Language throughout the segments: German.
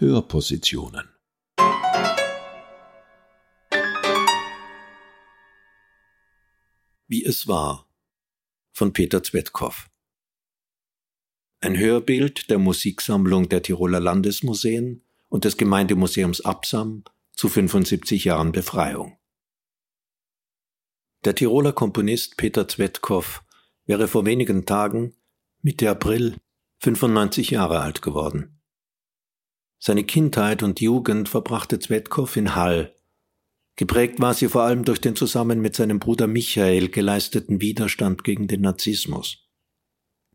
Hörpositionen. Wie es war von Peter Zwetkow Ein Hörbild der Musiksammlung der Tiroler Landesmuseen und des Gemeindemuseums Absam zu 75 Jahren Befreiung. Der Tiroler Komponist Peter Zwetkow wäre vor wenigen Tagen, Mitte April, 95 Jahre alt geworden. Seine Kindheit und Jugend verbrachte Zwetkow in Hall. Geprägt war sie vor allem durch den zusammen mit seinem Bruder Michael geleisteten Widerstand gegen den Narzissmus.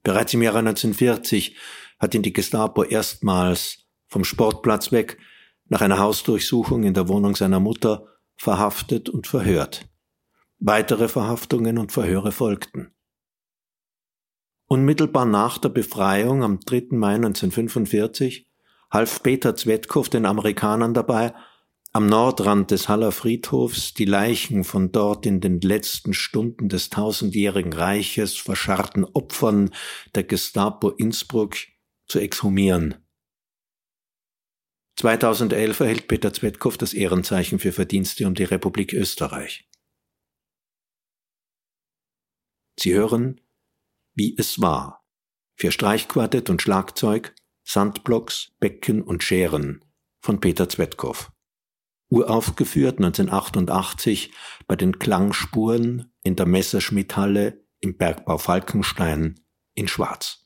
Bereits im Jahre 1940 hat ihn die Gestapo erstmals vom Sportplatz weg nach einer Hausdurchsuchung in der Wohnung seiner Mutter verhaftet und verhört. Weitere Verhaftungen und Verhöre folgten. Unmittelbar nach der Befreiung am 3. Mai 1945 half Peter Zwetkow den Amerikanern dabei, am Nordrand des Haller Friedhofs die Leichen von dort in den letzten Stunden des tausendjährigen Reiches verscharrten Opfern der Gestapo Innsbruck zu exhumieren. 2011 erhält Peter Zwetkow das Ehrenzeichen für Verdienste um die Republik Österreich. Sie hören, wie es war, für Streichquartett und Schlagzeug Sandblocks, Becken und Scheren von Peter Zwetkow. Uraufgeführt 1988 bei den Klangspuren in der Messerschmitthalle im Bergbau Falkenstein in Schwarz.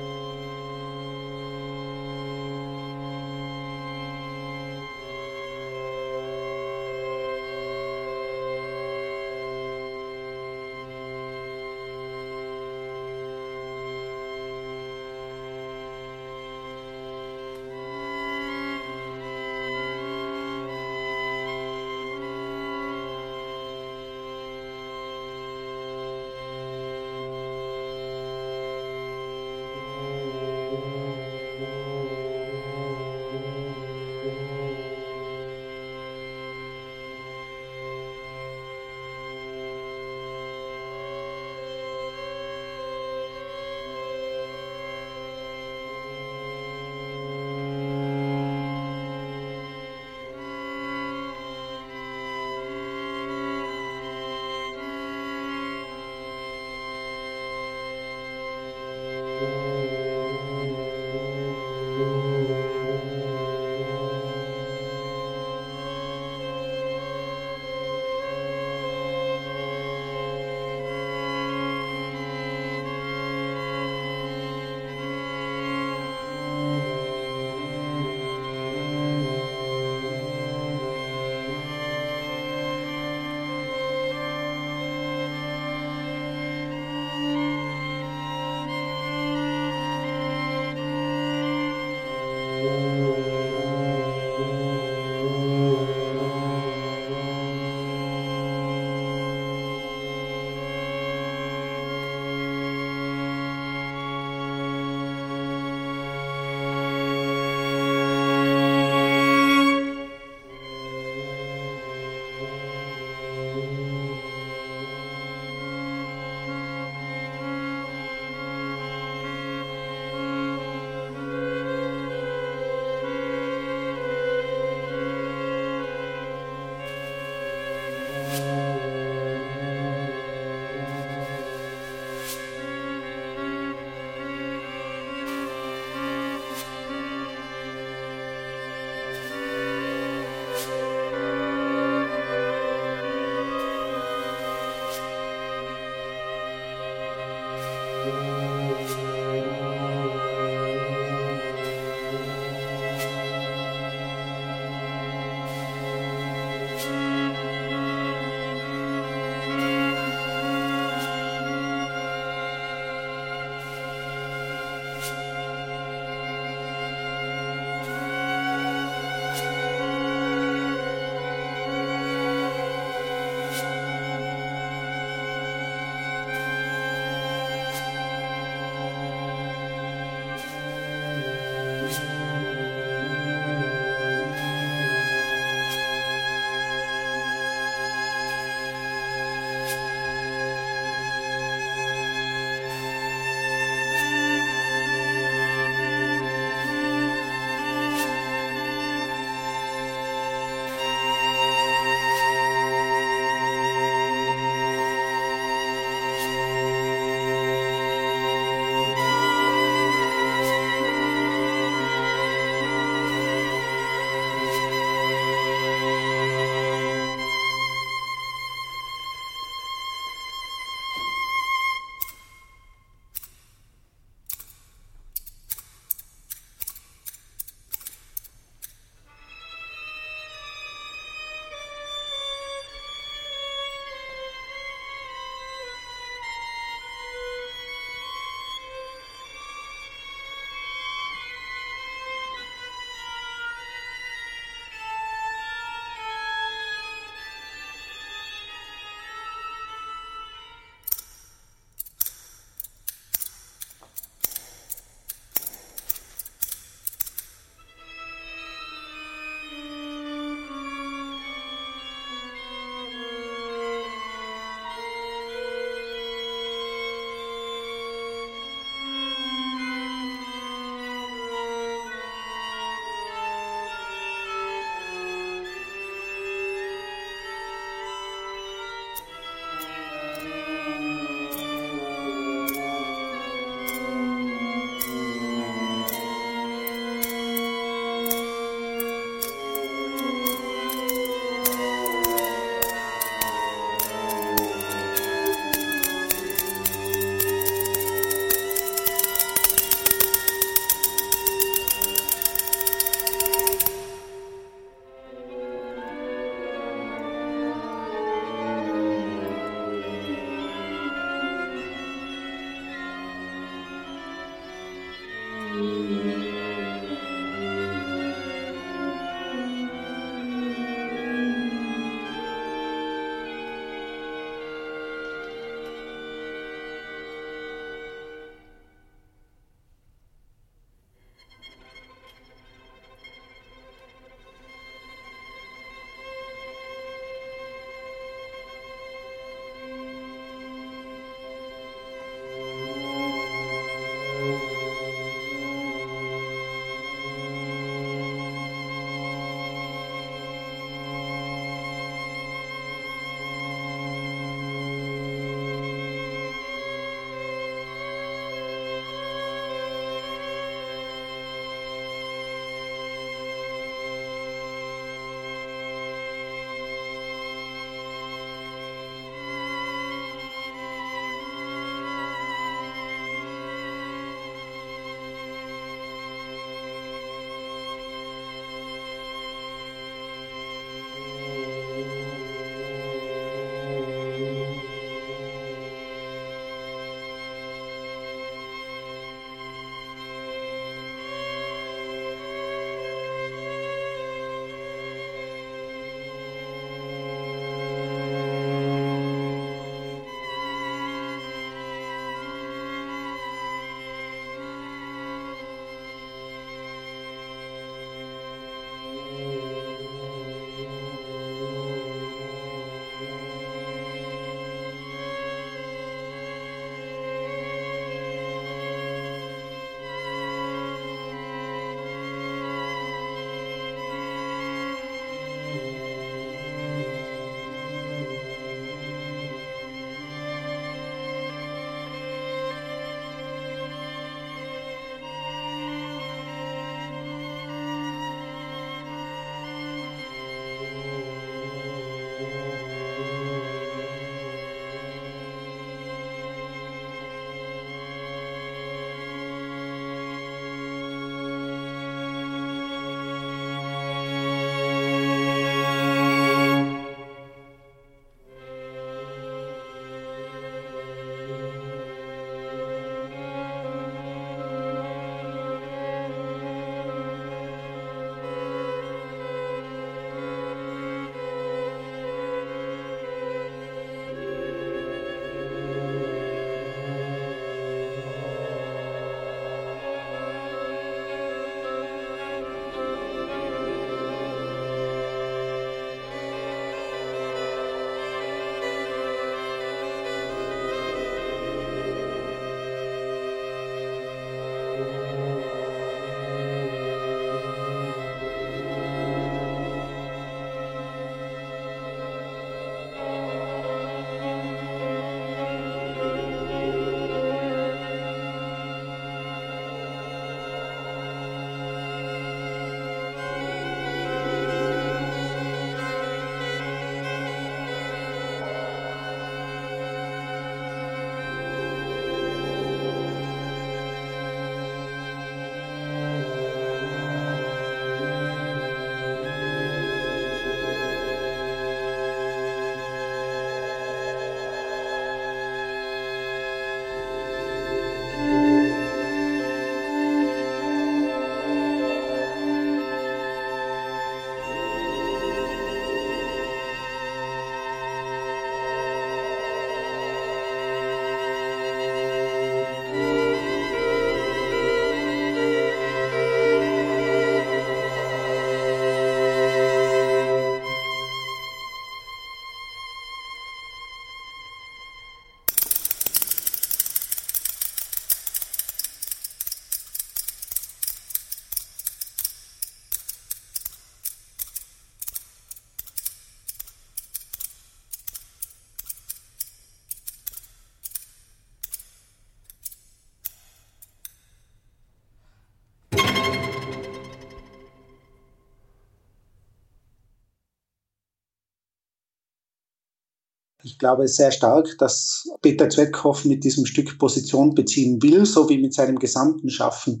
Ich glaube sehr stark, dass Peter Zwetkhoff mit diesem Stück Position beziehen will, so wie mit seinem gesamten Schaffen.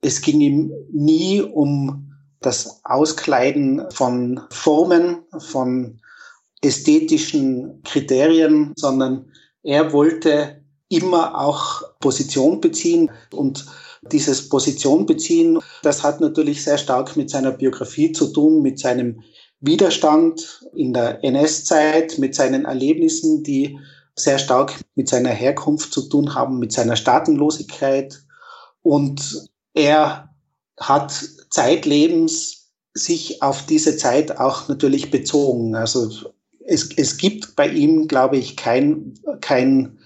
Es ging ihm nie um das Auskleiden von Formen, von ästhetischen Kriterien, sondern er wollte immer auch Position beziehen und dieses Position beziehen, das hat natürlich sehr stark mit seiner Biografie zu tun, mit seinem Widerstand in der NS-Zeit, mit seinen Erlebnissen, die sehr stark mit seiner Herkunft zu tun haben, mit seiner Staatenlosigkeit. Und er hat zeitlebens sich auf diese Zeit auch natürlich bezogen. Also es, es gibt bei ihm, glaube ich, kein, kein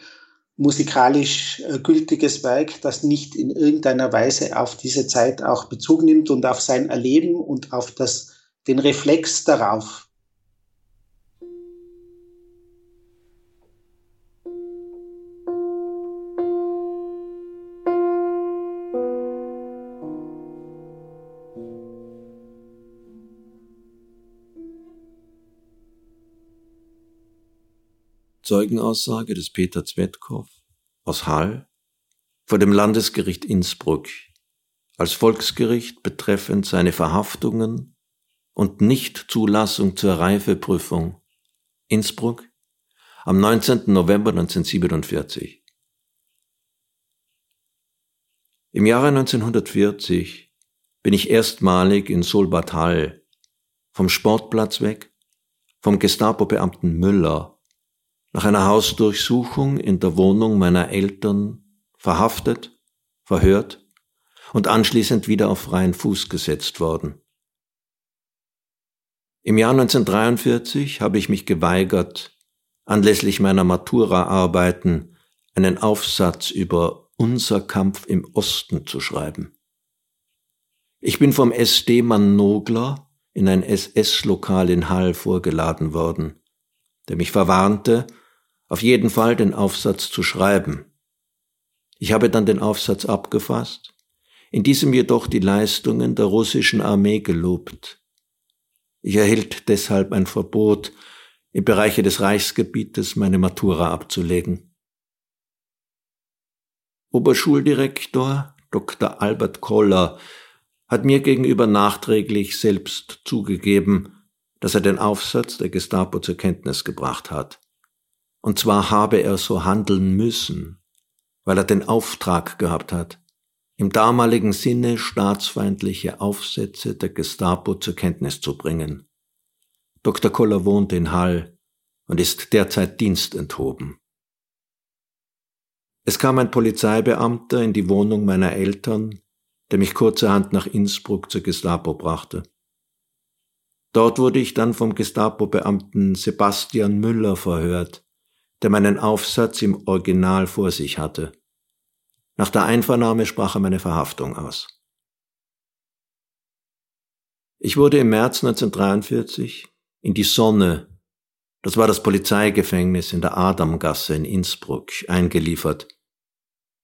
musikalisch äh, gültiges Werk, das nicht in irgendeiner Weise auf diese Zeit auch Bezug nimmt und auf sein Erleben und auf das, den Reflex darauf. Zeugenaussage des Peter Zwetkow aus Hall vor dem Landesgericht Innsbruck als Volksgericht betreffend seine Verhaftungen und Nichtzulassung zur Reifeprüfung Innsbruck am 19. November 1947. Im Jahre 1940 bin ich erstmalig in Solbad Hall vom Sportplatz weg, vom Gestapo-Beamten Müller nach einer Hausdurchsuchung in der Wohnung meiner Eltern verhaftet, verhört und anschließend wieder auf freien Fuß gesetzt worden. Im Jahr 1943 habe ich mich geweigert, anlässlich meiner Matura-Arbeiten einen Aufsatz über unser Kampf im Osten zu schreiben. Ich bin vom SD-Mann Nogler in ein SS-Lokal in Hall vorgeladen worden, der mich verwarnte, auf jeden Fall den Aufsatz zu schreiben. Ich habe dann den Aufsatz abgefasst, in diesem jedoch die Leistungen der russischen Armee gelobt. Ich erhielt deshalb ein Verbot, im Bereiche des Reichsgebietes meine Matura abzulegen. Oberschuldirektor Dr. Albert Koller hat mir gegenüber nachträglich selbst zugegeben, dass er den Aufsatz der Gestapo zur Kenntnis gebracht hat. Und zwar habe er so handeln müssen, weil er den Auftrag gehabt hat, im damaligen Sinne staatsfeindliche Aufsätze der Gestapo zur Kenntnis zu bringen. Dr. Koller wohnt in Hall und ist derzeit dienstenthoben. Es kam ein Polizeibeamter in die Wohnung meiner Eltern, der mich kurzerhand nach Innsbruck zur Gestapo brachte. Dort wurde ich dann vom Gestapo-Beamten Sebastian Müller verhört, der meinen Aufsatz im Original vor sich hatte. Nach der Einvernahme sprach er meine Verhaftung aus. Ich wurde im März 1943 in die Sonne, das war das Polizeigefängnis in der Adamgasse in Innsbruck, eingeliefert.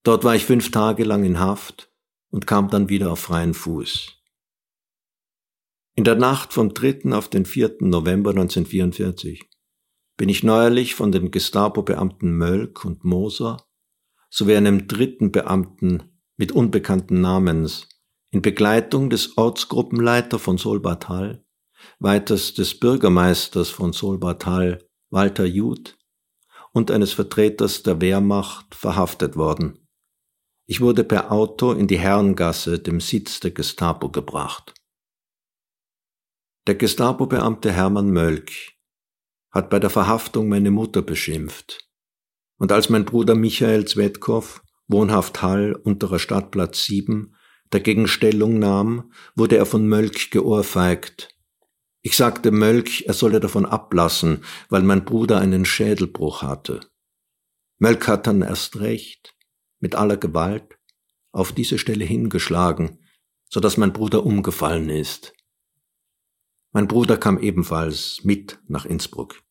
Dort war ich fünf Tage lang in Haft und kam dann wieder auf freien Fuß. In der Nacht vom 3. auf den 4. November 1944 bin ich neuerlich von den Gestapo-Beamten Mölk und Moser sowie einem dritten Beamten mit unbekannten Namens in Begleitung des Ortsgruppenleiter von Solbatal, weiters des Bürgermeisters von Solbatal, Walter Jud, und eines Vertreters der Wehrmacht verhaftet worden. Ich wurde per Auto in die Herrengasse, dem Sitz der Gestapo, gebracht. Der Gestapo-Beamte Hermann Mölk hat bei der Verhaftung meine Mutter beschimpft. Und als mein Bruder Michael Zwetkow, wohnhaft Hall, unterer Stadtplatz 7, dagegen Stellung nahm, wurde er von Mölk geohrfeigt. Ich sagte Mölk, er solle davon ablassen, weil mein Bruder einen Schädelbruch hatte. Mölk hat dann erst recht, mit aller Gewalt, auf diese Stelle hingeschlagen, so dass mein Bruder umgefallen ist. Mein Bruder kam ebenfalls mit nach Innsbruck.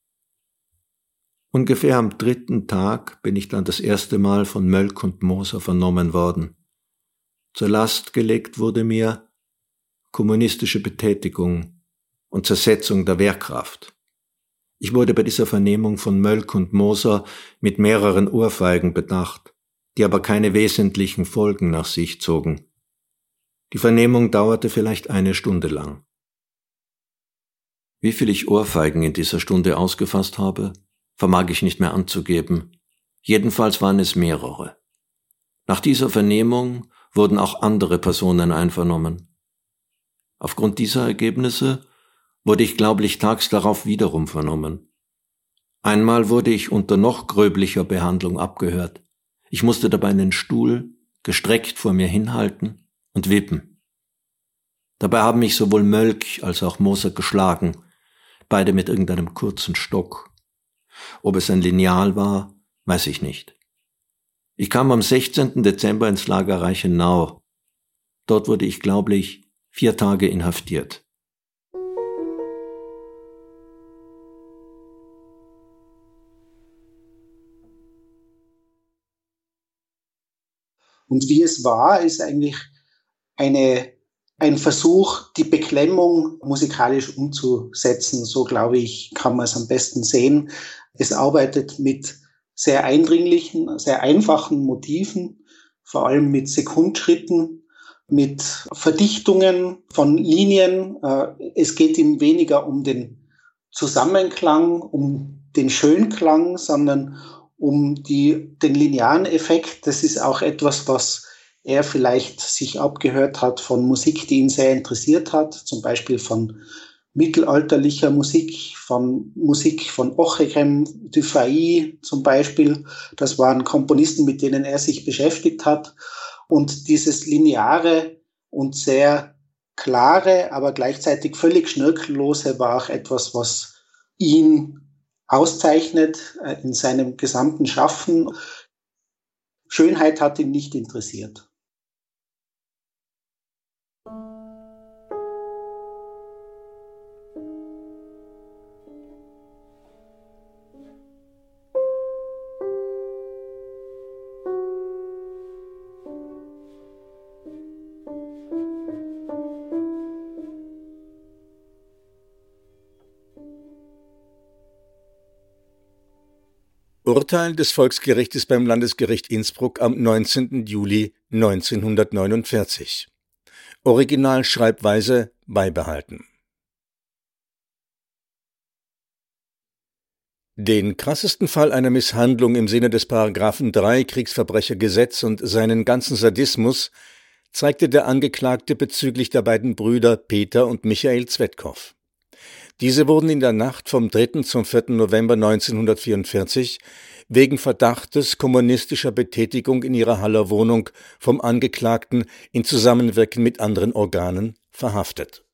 Ungefähr am dritten Tag bin ich dann das erste Mal von Mölk und Moser vernommen worden. Zur Last gelegt wurde mir kommunistische Betätigung und Zersetzung der Wehrkraft. Ich wurde bei dieser Vernehmung von Mölk und Moser mit mehreren Ohrfeigen bedacht, die aber keine wesentlichen Folgen nach sich zogen. Die Vernehmung dauerte vielleicht eine Stunde lang. Wie viel ich Ohrfeigen in dieser Stunde ausgefasst habe, vermag ich nicht mehr anzugeben. Jedenfalls waren es mehrere. Nach dieser Vernehmung wurden auch andere Personen einvernommen. Aufgrund dieser Ergebnisse wurde ich glaublich tags darauf wiederum vernommen. Einmal wurde ich unter noch gröblicher Behandlung abgehört. Ich musste dabei einen Stuhl gestreckt vor mir hinhalten und wippen. Dabei haben mich sowohl Mölk als auch Moser geschlagen, beide mit irgendeinem kurzen Stock. Ob es ein Lineal war, weiß ich nicht. Ich kam am 16. Dezember ins Lager Reichenau. Dort wurde ich glaublich vier Tage inhaftiert. Und wie es war, ist eigentlich eine, ein Versuch, die Beklemmung musikalisch umzusetzen. So glaube ich, kann man es am besten sehen. Es arbeitet mit sehr eindringlichen, sehr einfachen Motiven, vor allem mit Sekundschritten, mit Verdichtungen von Linien. Äh, es geht ihm weniger um den Zusammenklang, um den Schönklang, sondern um die, den linearen Effekt. Das ist auch etwas, was er vielleicht sich abgehört hat von Musik, die ihn sehr interessiert hat, zum Beispiel von mittelalterlicher Musik, von Musik von Ochegrem, Dufay zum Beispiel. Das waren Komponisten, mit denen er sich beschäftigt hat. Und dieses lineare und sehr klare, aber gleichzeitig völlig schnörkellose war auch etwas, was ihn auszeichnet äh, in seinem gesamten Schaffen. Schönheit hat ihn nicht interessiert. Urteil des Volksgerichtes beim Landesgericht Innsbruck am 19. Juli 1949. Originalschreibweise beibehalten. Den krassesten Fall einer Misshandlung im Sinne des Paragraphen 3 Kriegsverbrechergesetz und seinen ganzen Sadismus zeigte der Angeklagte bezüglich der beiden Brüder Peter und Michael Zwetkow. Diese wurden in der Nacht vom 3. zum 4. November 1944 wegen Verdachtes kommunistischer Betätigung in ihrer Haller Wohnung vom Angeklagten in Zusammenwirken mit anderen Organen verhaftet.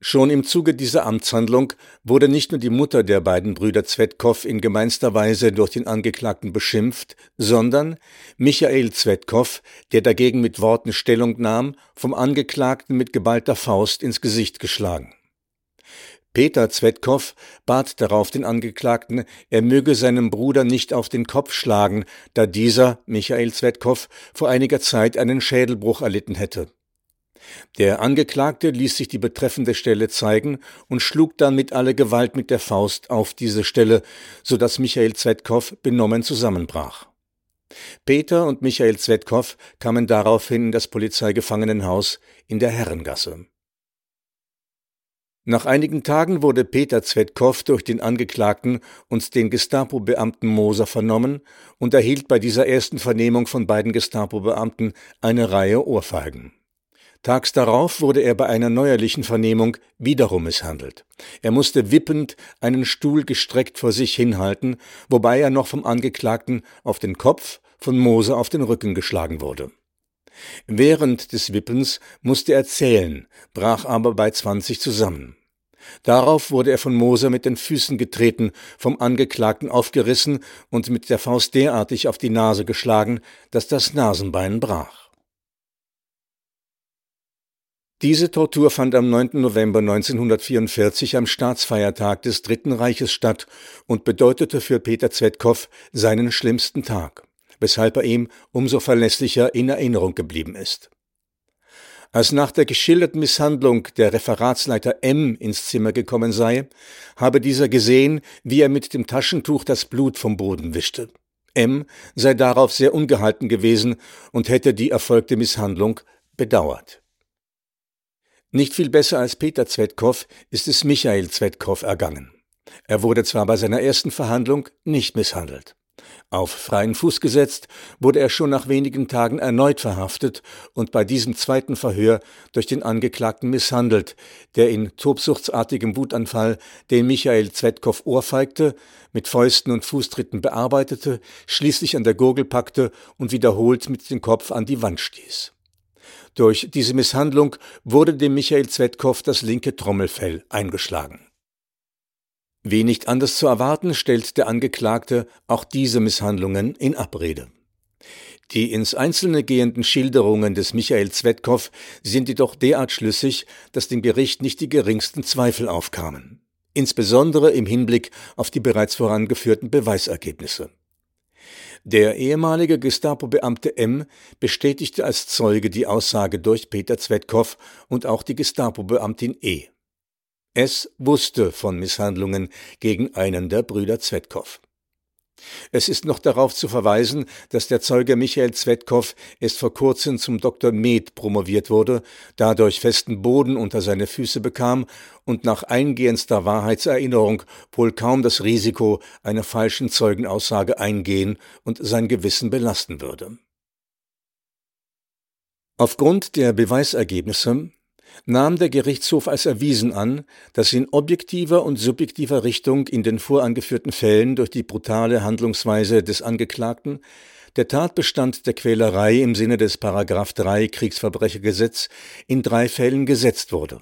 Schon im Zuge dieser Amtshandlung wurde nicht nur die Mutter der beiden Brüder Zwetkow in gemeinster Weise durch den Angeklagten beschimpft, sondern Michael Zwetkow, der dagegen mit Worten Stellung nahm, vom Angeklagten mit geballter Faust ins Gesicht geschlagen. Peter Zwetkow bat darauf den Angeklagten, er möge seinem Bruder nicht auf den Kopf schlagen, da dieser, Michael Zwetkow, vor einiger Zeit einen Schädelbruch erlitten hätte. Der Angeklagte ließ sich die betreffende Stelle zeigen und schlug dann mit aller Gewalt mit der Faust auf diese Stelle, so dass Michael Zwetkow benommen zusammenbrach. Peter und Michael Zwetkow kamen daraufhin in das Polizeigefangenenhaus in der Herrengasse. Nach einigen Tagen wurde Peter Zwetkow durch den Angeklagten und den Gestapo-Beamten Moser vernommen und erhielt bei dieser ersten Vernehmung von beiden Gestapo-Beamten eine Reihe Ohrfeigen. Tags darauf wurde er bei einer neuerlichen Vernehmung wiederum misshandelt. Er musste wippend einen Stuhl gestreckt vor sich hinhalten, wobei er noch vom Angeklagten auf den Kopf, von Moser auf den Rücken geschlagen wurde. Während des Wippens musste er zählen, brach aber bei 20 zusammen. Darauf wurde er von Moser mit den Füßen getreten, vom Angeklagten aufgerissen und mit der Faust derartig auf die Nase geschlagen, dass das Nasenbein brach. Diese Tortur fand am 9. November 1944 am Staatsfeiertag des Dritten Reiches statt und bedeutete für Peter Zwetkow seinen schlimmsten Tag, weshalb er ihm umso verlässlicher in Erinnerung geblieben ist. Als nach der geschilderten Misshandlung der Referatsleiter M ins Zimmer gekommen sei, habe dieser gesehen, wie er mit dem Taschentuch das Blut vom Boden wischte. M sei darauf sehr ungehalten gewesen und hätte die erfolgte Misshandlung bedauert. Nicht viel besser als Peter Zwetkow ist es Michael Zwetkow ergangen. Er wurde zwar bei seiner ersten Verhandlung nicht misshandelt. Auf freien Fuß gesetzt, wurde er schon nach wenigen Tagen erneut verhaftet und bei diesem zweiten Verhör durch den Angeklagten misshandelt, der in tobsuchtsartigem Wutanfall den Michael Zwetkow ohrfeigte, mit Fäusten und Fußtritten bearbeitete, schließlich an der Gurgel packte und wiederholt mit dem Kopf an die Wand stieß. Durch diese Misshandlung wurde dem Michael Zwetkow das linke Trommelfell eingeschlagen. Wie nicht anders zu erwarten, stellt der Angeklagte auch diese Misshandlungen in Abrede. Die ins Einzelne gehenden Schilderungen des Michael Zwetkow sind jedoch derart schlüssig, dass dem Gericht nicht die geringsten Zweifel aufkamen. Insbesondere im Hinblick auf die bereits vorangeführten Beweisergebnisse. Der ehemalige Gestapo-Beamte M bestätigte als Zeuge die Aussage durch Peter Zwetkow und auch die Gestapo-Beamtin E. Es wusste von Misshandlungen gegen einen der Brüder Zwetkow. Es ist noch darauf zu verweisen, dass der Zeuge Michael Zwetkow erst vor kurzem zum Dr. Med promoviert wurde, dadurch festen Boden unter seine Füße bekam und nach eingehendster Wahrheitserinnerung wohl kaum das Risiko einer falschen Zeugenaussage eingehen und sein Gewissen belasten würde. Aufgrund der Beweisergebnisse nahm der Gerichtshof als erwiesen an, dass in objektiver und subjektiver Richtung in den vorangeführten Fällen durch die brutale Handlungsweise des Angeklagten der Tatbestand der Quälerei im Sinne des Paragraph 3 Kriegsverbrechergesetz in drei Fällen gesetzt wurde.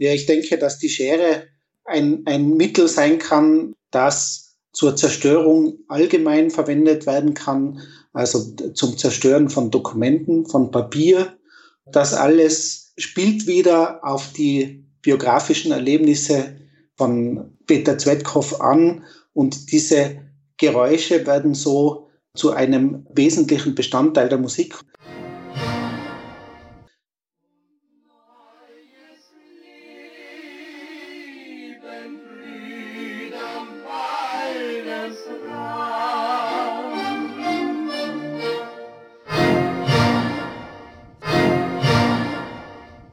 Ja, ich denke, dass die Schere ein, ein Mittel sein kann, das zur Zerstörung allgemein verwendet werden kann, also zum Zerstören von Dokumenten, von Papier. Das alles spielt wieder auf die biografischen Erlebnisse von Peter Zwetkow an und diese Geräusche werden so zu einem wesentlichen Bestandteil der Musik.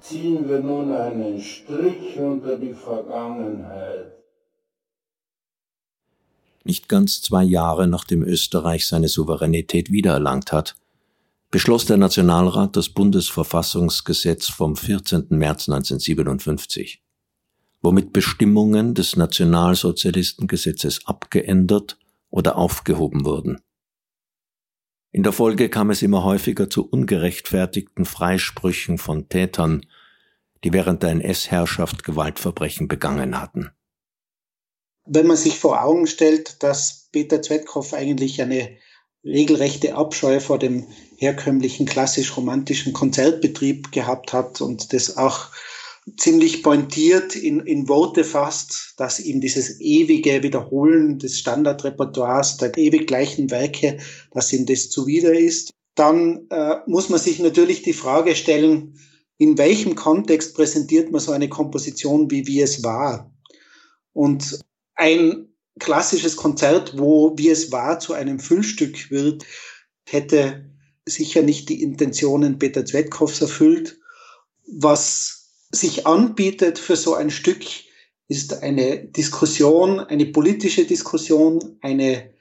Ziehen wir nun einen Strich unter die Vergangenheit. Nicht ganz zwei Jahre nachdem Österreich seine Souveränität wiedererlangt hat, beschloss der Nationalrat das Bundesverfassungsgesetz vom 14. März 1957, womit Bestimmungen des Nationalsozialistengesetzes abgeändert oder aufgehoben wurden. In der Folge kam es immer häufiger zu ungerechtfertigten Freisprüchen von Tätern, die während der NS-Herrschaft Gewaltverbrechen begangen hatten. Wenn man sich vor Augen stellt, dass Peter Zwetkow eigentlich eine regelrechte Abscheu vor dem herkömmlichen klassisch-romantischen Konzertbetrieb gehabt hat und das auch ziemlich pointiert in, in Worte fasst, dass ihm dieses ewige Wiederholen des Standardrepertoires der ewig gleichen Werke, dass ihm das zuwider ist, dann äh, muss man sich natürlich die Frage stellen, in welchem Kontext präsentiert man so eine Komposition, wie wie es war? Und ein klassisches Konzert, wo wie es war zu einem Füllstück wird, hätte sicher nicht die Intentionen Peter Zwetkows erfüllt. Was sich anbietet für so ein Stück, ist eine Diskussion, eine politische Diskussion, eine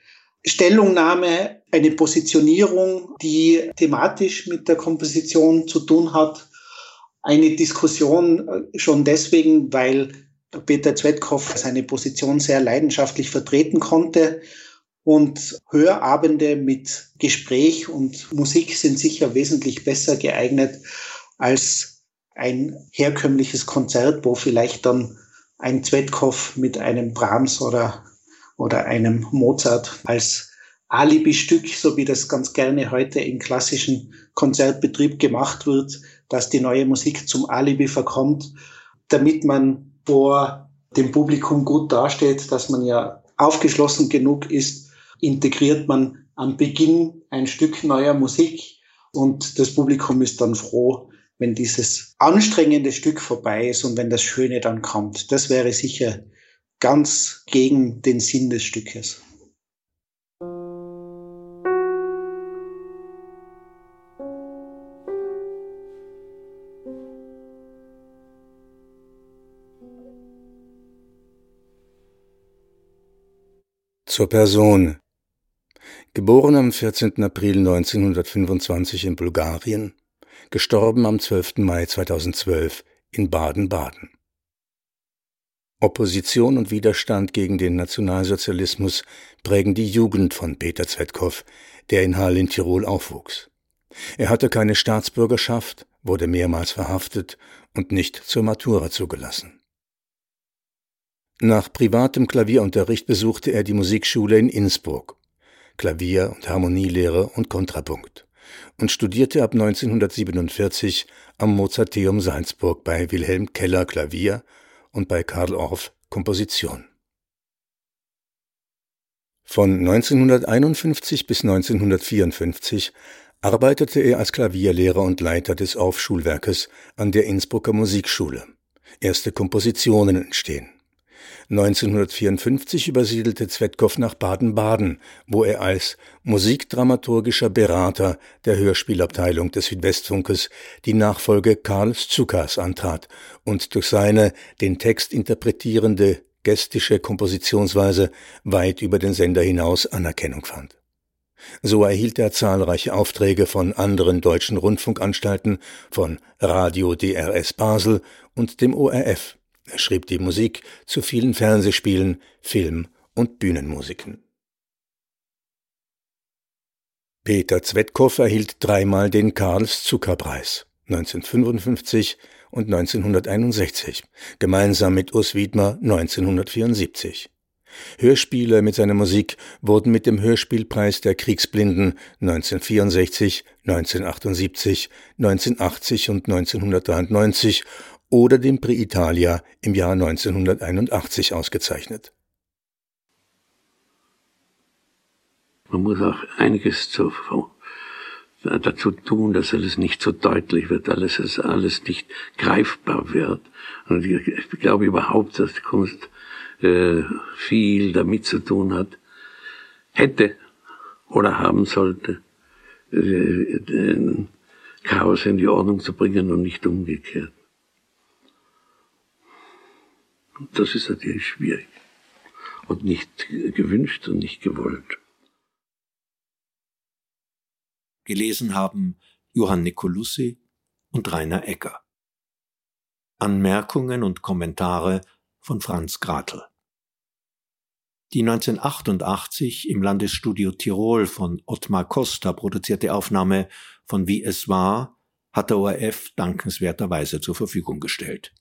Stellungnahme, eine Positionierung, die thematisch mit der Komposition zu tun hat eine Diskussion äh, schon deswegen, weil Peter Zwetkow seine Position sehr leidenschaftlich vertreten konnte. Und Hörabende mit Gespräch und Musik sind sicher wesentlich besser geeignet als ein herkömmliches Konzert, wo vielleicht dann ein Zwetkow mit einem Brahms oder, oder einem Mozart als Alibi-Stück, so wie das ganz gerne heute im klassischen Konzertbetrieb gemacht wird, dass die neue Musik zum Alibi verkommt. damit man vor dem Publikum gut dasteht, dass man ja aufgeschlossen genug ist, integriert man am Beginn ein Stück neuer Musik und das Publikum ist dann froh, wenn dieses anstrengende Stück vorbei ist und wenn das Schöne dann kommt. Das wäre sicher ganz gegen den Sinn des Stückes. Zur Person. Geboren am 14. April 1925 in Bulgarien, gestorben am 12. Mai 2012 in Baden-Baden. Opposition und Widerstand gegen den Nationalsozialismus prägen die Jugend von Peter Zvetkov, der in Halle in Tirol aufwuchs. Er hatte keine Staatsbürgerschaft, wurde mehrmals verhaftet und nicht zur Matura zugelassen. Nach privatem Klavierunterricht besuchte er die Musikschule in Innsbruck, Klavier- und Harmonielehre und Kontrapunkt und studierte ab 1947 am Mozarteum Salzburg bei Wilhelm Keller Klavier und bei Karl Orff Komposition. Von 1951 bis 1954 arbeitete er als Klavierlehrer und Leiter des Orff-Schulwerkes an der Innsbrucker Musikschule. Erste Kompositionen entstehen. 1954 übersiedelte Zvetkov nach Baden-Baden, wo er als musikdramaturgischer Berater der Hörspielabteilung des Südwestfunkes die Nachfolge Karl Zuckers antrat und durch seine den Text interpretierende gestische Kompositionsweise weit über den Sender hinaus Anerkennung fand. So erhielt er zahlreiche Aufträge von anderen deutschen Rundfunkanstalten, von Radio DRS Basel und dem ORF. Er schrieb die Musik zu vielen Fernsehspielen, Film- und Bühnenmusiken. Peter Zvetkov erhielt dreimal den Karls-Zucker-Preis 1955 und 1961, gemeinsam mit Urs Wiedmer 1974. Hörspiele mit seiner Musik wurden mit dem Hörspielpreis der Kriegsblinden 1964, 1978, 1980 und 1993 oder dem Prix Italia im Jahr 1981 ausgezeichnet. Man muss auch einiges zu, dazu tun, dass alles nicht so deutlich wird, alles, dass alles nicht greifbar wird. Und ich, glaube überhaupt, dass Kunst äh, viel damit zu tun hat, hätte oder haben sollte, äh, den Chaos in die Ordnung zu bringen und nicht umgekehrt. Das ist natürlich schwierig und nicht gewünscht und nicht gewollt. Gelesen haben Johann Nicolussi und Rainer Egger. Anmerkungen und Kommentare von Franz Gratl. Die 1988 im Landesstudio Tirol von Ottmar Costa produzierte Aufnahme von Wie es war hat der ORF dankenswerterweise zur Verfügung gestellt.